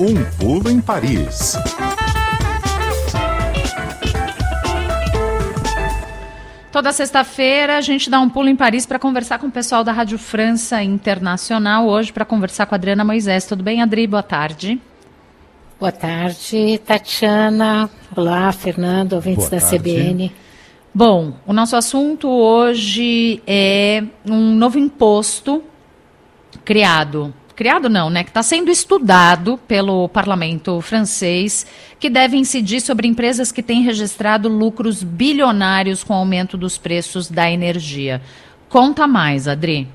Um pulo em Paris. Toda sexta-feira a gente dá um pulo em Paris para conversar com o pessoal da Rádio França Internacional. Hoje para conversar com a Adriana Moisés. Tudo bem, Adri? Boa tarde. Boa tarde, Tatiana. Olá, Fernando, ouvintes Boa da tarde. CBN. Bom, o nosso assunto hoje é um novo imposto criado criado não, né, que está sendo estudado pelo parlamento francês, que deve incidir sobre empresas que têm registrado lucros bilionários com o aumento dos preços da energia. Conta mais, Adri.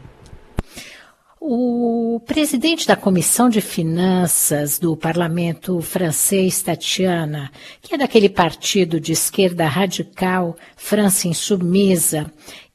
O presidente da Comissão de Finanças do Parlamento francês, Tatiana, que é daquele partido de esquerda radical, França Insubmisa,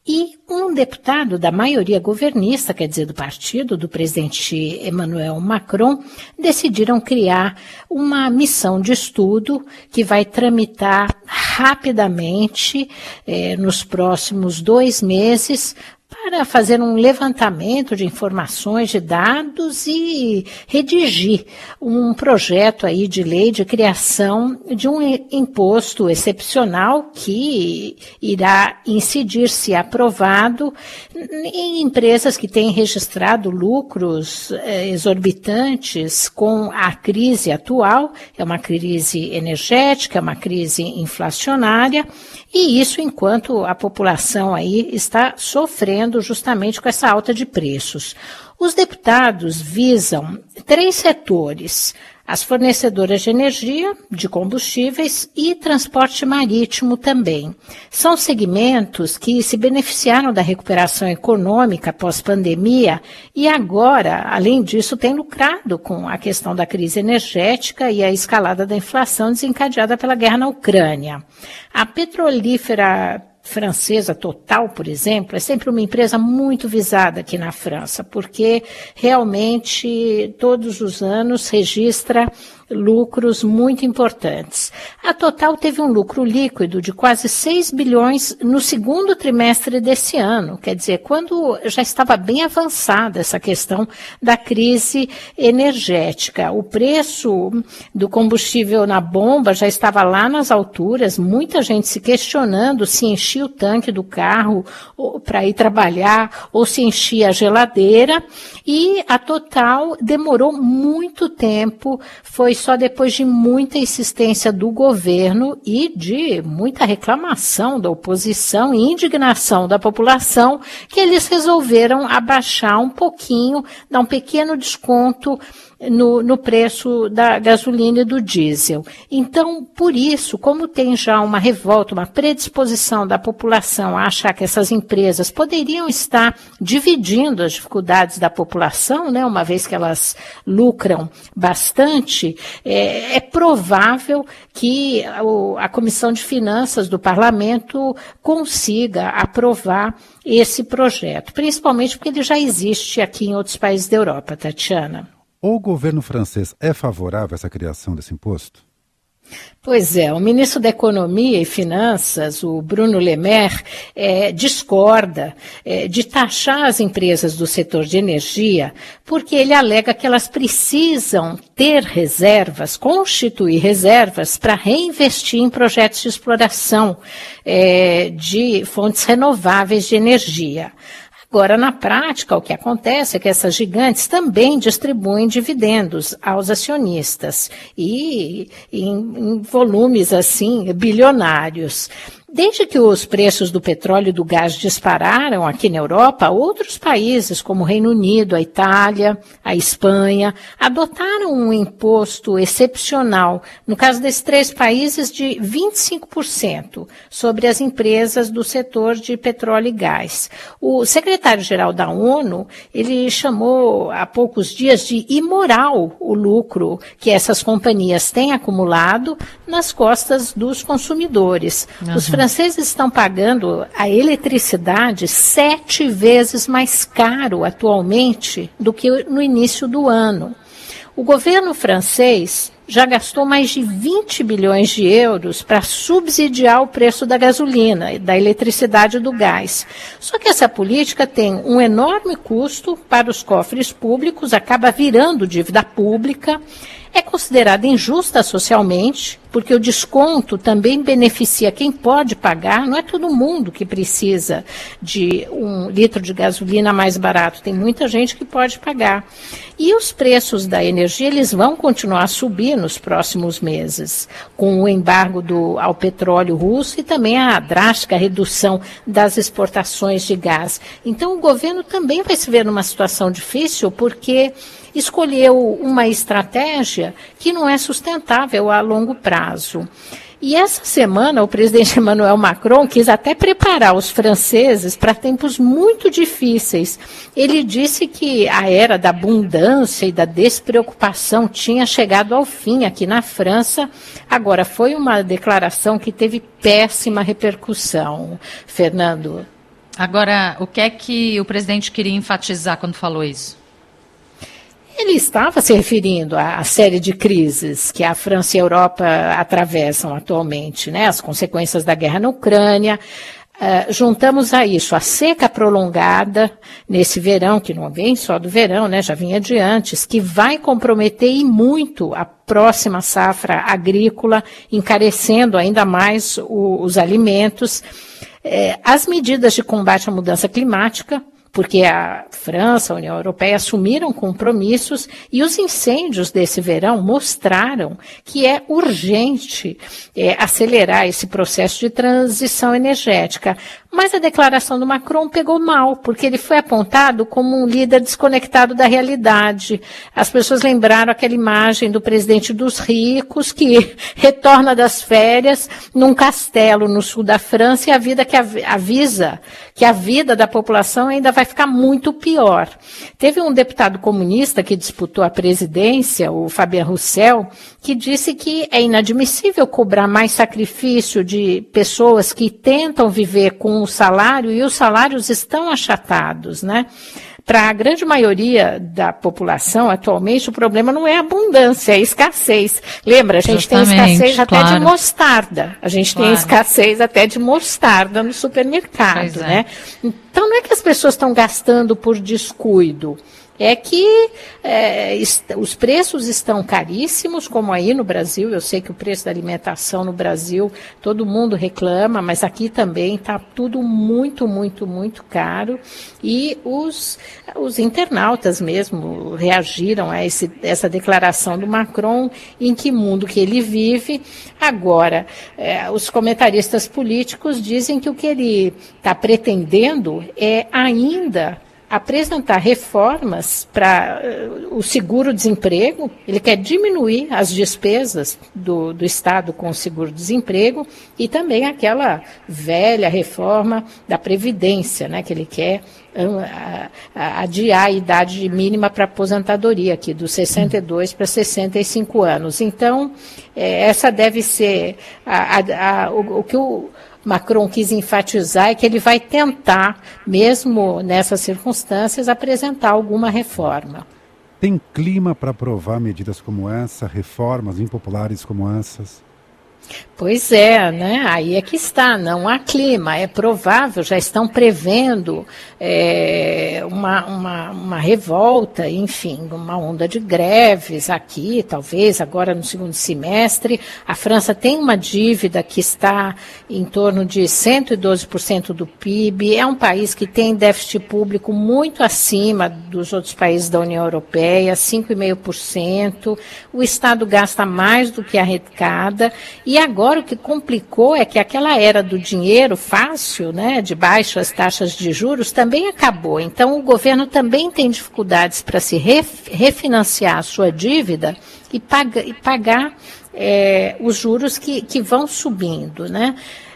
e um deputado da maioria governista, quer dizer, do partido do presidente Emmanuel Macron, decidiram criar uma missão de estudo que vai tramitar rapidamente, eh, nos próximos dois meses, para fazer um levantamento de informações, de dados e redigir um projeto aí de lei de criação de um imposto excepcional que irá incidir, se aprovado, em empresas que têm registrado lucros eh, exorbitantes com a crise atual, é uma crise energética, é uma crise inflacionária, e isso enquanto a população aí está sofrendo justamente com essa alta de preços. Os deputados visam três setores: as fornecedoras de energia, de combustíveis e transporte marítimo também. São segmentos que se beneficiaram da recuperação econômica pós-pandemia e agora, além disso, têm lucrado com a questão da crise energética e a escalada da inflação desencadeada pela guerra na Ucrânia. A petrolífera francesa Total, por exemplo, é sempre uma empresa muito visada aqui na França, porque realmente todos os anos registra lucros muito importantes. A Total teve um lucro líquido de quase 6 bilhões no segundo trimestre desse ano, quer dizer, quando já estava bem avançada essa questão da crise energética. O preço do combustível na bomba já estava lá nas alturas, muita gente se questionando se enchia o tanque do carro para ir trabalhar ou se enchia a geladeira, e a Total demorou muito tempo, foi só depois de muita insistência do governo e de muita reclamação da oposição e indignação da população que eles resolveram abaixar um pouquinho, dar um pequeno desconto no, no preço da gasolina e do diesel. Então, por isso, como tem já uma revolta, uma predisposição da população a achar que essas empresas poderiam estar dividindo as dificuldades da população, né, uma vez que elas lucram bastante, é, é provável que a, Comissão de Finanças do Parlamento consiga aprovar esse projeto, principalmente porque ele já existe aqui em outros países da Europa, Tatiana. O governo francês é favorável a essa criação desse imposto? Pois é, o ministro da Economia e Finanças, o Bruno Le Maire, é, discorda é, de taxar as empresas do setor de energia, porque ele alega que elas precisam ter reservas, constituir reservas para reinvestir em projetos de exploração é, de fontes renováveis de energia. Agora, na prática, o que acontece é que essas gigantes também distribuem dividendos aos acionistas e em, em volumes assim bilionários. Desde que os preços do petróleo e do gás dispararam aqui na Europa, outros países, como o Reino Unido, a Itália, a Espanha, adotaram um imposto excepcional, no caso desses três países, de 25% sobre as empresas do setor de petróleo e gás. O secretário-geral da ONU, ele chamou há poucos dias de imoral o lucro que essas companhias têm acumulado nas costas dos consumidores. Uhum. Os franceses estão pagando a eletricidade sete vezes mais caro atualmente do que no início do ano. O governo francês já gastou mais de 20 bilhões de euros para subsidiar o preço da gasolina, da eletricidade e do gás. Só que essa política tem um enorme custo para os cofres públicos, acaba virando dívida pública é considerada injusta socialmente, porque o desconto também beneficia quem pode pagar, não é todo mundo que precisa de um litro de gasolina mais barato, tem muita gente que pode pagar. E os preços da energia eles vão continuar a subir nos próximos meses, com o embargo do, ao petróleo russo e também a drástica redução das exportações de gás. Então o governo também vai se ver numa situação difícil, porque escolheu uma estratégia que não é sustentável a longo prazo. E essa semana o presidente Emmanuel Macron quis até preparar os franceses para tempos muito difíceis. Ele disse que a era da abundância e da despreocupação tinha chegado ao fim aqui na França. Agora, foi uma declaração que teve péssima repercussão. Fernando. Agora, o que é que o presidente queria enfatizar quando falou isso? Ele estava se referindo à série de crises que a França e a Europa atravessam atualmente, né? As consequências da guerra na Ucrânia. Uh, juntamos a isso a seca prolongada nesse verão, que não vem só do verão, né? Já vinha de antes, que vai comprometer e muito a próxima safra agrícola, encarecendo ainda mais o, os alimentos. Eh, as medidas de combate à mudança climática, porque a França, a União Europeia assumiram compromissos e os incêndios desse verão mostraram que é urgente é, acelerar esse processo de transição energética. Mas a declaração do Macron pegou mal, porque ele foi apontado como um líder desconectado da realidade. As pessoas lembraram aquela imagem do presidente dos ricos que retorna das férias num castelo no sul da França e a vida que avisa que a vida da população ainda vai ficar muito pior. Teve um deputado comunista que disputou a presidência, o Fabien Roussel, que disse que é inadmissível cobrar mais sacrifício de pessoas que tentam viver com o salário e os salários estão achatados, né? Para a grande maioria da população, atualmente, o problema não é abundância, é escassez. Lembra, a gente Justamente, tem escassez até claro. de mostarda. A gente claro. tem escassez até de mostarda no supermercado, é. né? Então não é que as pessoas estão gastando por descuido é que é, os preços estão caríssimos, como aí no Brasil. Eu sei que o preço da alimentação no Brasil todo mundo reclama, mas aqui também está tudo muito, muito, muito caro. E os, os internautas mesmo reagiram a esse, essa declaração do Macron, em que mundo que ele vive. Agora, é, os comentaristas políticos dizem que o que ele está pretendendo é ainda apresentar reformas para uh, o seguro-desemprego, ele quer diminuir as despesas do, do Estado com o seguro-desemprego e também aquela velha reforma da Previdência, né, que ele quer uh, adiar a idade mínima para aposentadoria, aqui dos 62 para 65 anos. Então, eh, essa deve ser a, a, a, o, o que o Macron quis enfatizar é que ele vai tentar, mesmo nessas circunstâncias, apresentar alguma reforma. Tem clima para aprovar medidas como essa, reformas impopulares como essas? Pois é, né? Aí é que está, não há clima. É provável, já estão prevendo é, uma, uma, uma, revolta, enfim, uma onda de greves aqui, talvez agora no segundo semestre. A França tem uma dívida que está em torno de 112% do PIB. É um país que tem déficit público muito acima dos outros países da União Europeia, 5,5%. O Estado gasta mais do que arrecada. E agora o que complicou é que aquela era do dinheiro fácil, né, de baixas taxas de juros, também acabou. Então o governo também tem dificuldades para se refinanciar a sua dívida e, e pagar é, os juros que, que vão subindo, né?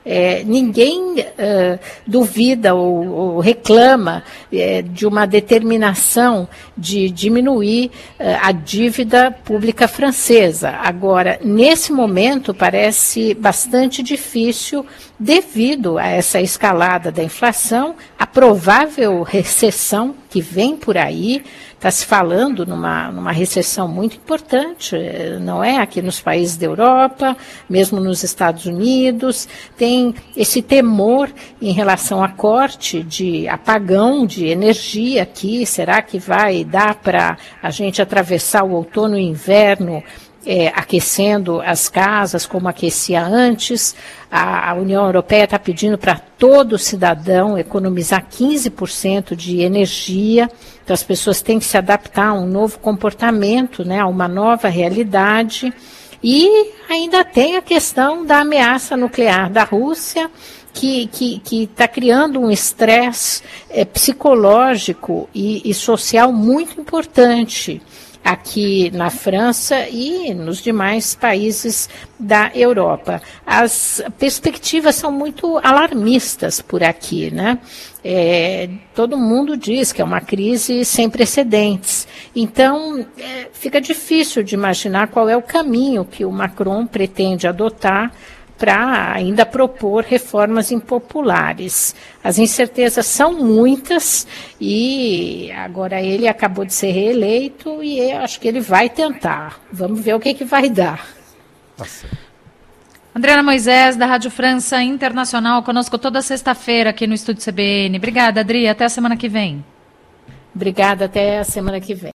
É, ninguém uh, duvida ou, ou reclama é, de uma determinação de diminuir a dívida pública francesa. Agora, nesse momento, parece bastante difícil devido a essa escalada da inflação, a provável recessão que vem por aí. Está se falando numa, numa recessão muito importante, não é? Aqui nos países da Europa, mesmo nos Estados Unidos, tem esse temor em relação a corte de apagão de energia aqui. Será que vai dar para a gente atravessar o outono e inverno? É, aquecendo as casas como aquecia antes. A, a União Europeia está pedindo para todo cidadão economizar 15% de energia. Então as pessoas têm que se adaptar a um novo comportamento, né, a uma nova realidade. E ainda tem a questão da ameaça nuclear da Rússia, que está criando um estresse é, psicológico e, e social muito importante aqui na França e nos demais países da Europa. As perspectivas são muito alarmistas por aqui, né? É, todo mundo diz que é uma crise sem precedentes. Então, é, fica difícil de imaginar qual é o caminho que o Macron pretende adotar para ainda propor reformas impopulares. As incertezas são muitas e agora ele acabou de ser reeleito e acho que ele vai tentar. Vamos ver o que, que vai dar. Tá Adriana Moisés, da Rádio França Internacional, conosco toda sexta-feira aqui no Estúdio CBN. Obrigada, Adri. Até a semana que vem. Obrigada, até a semana que vem.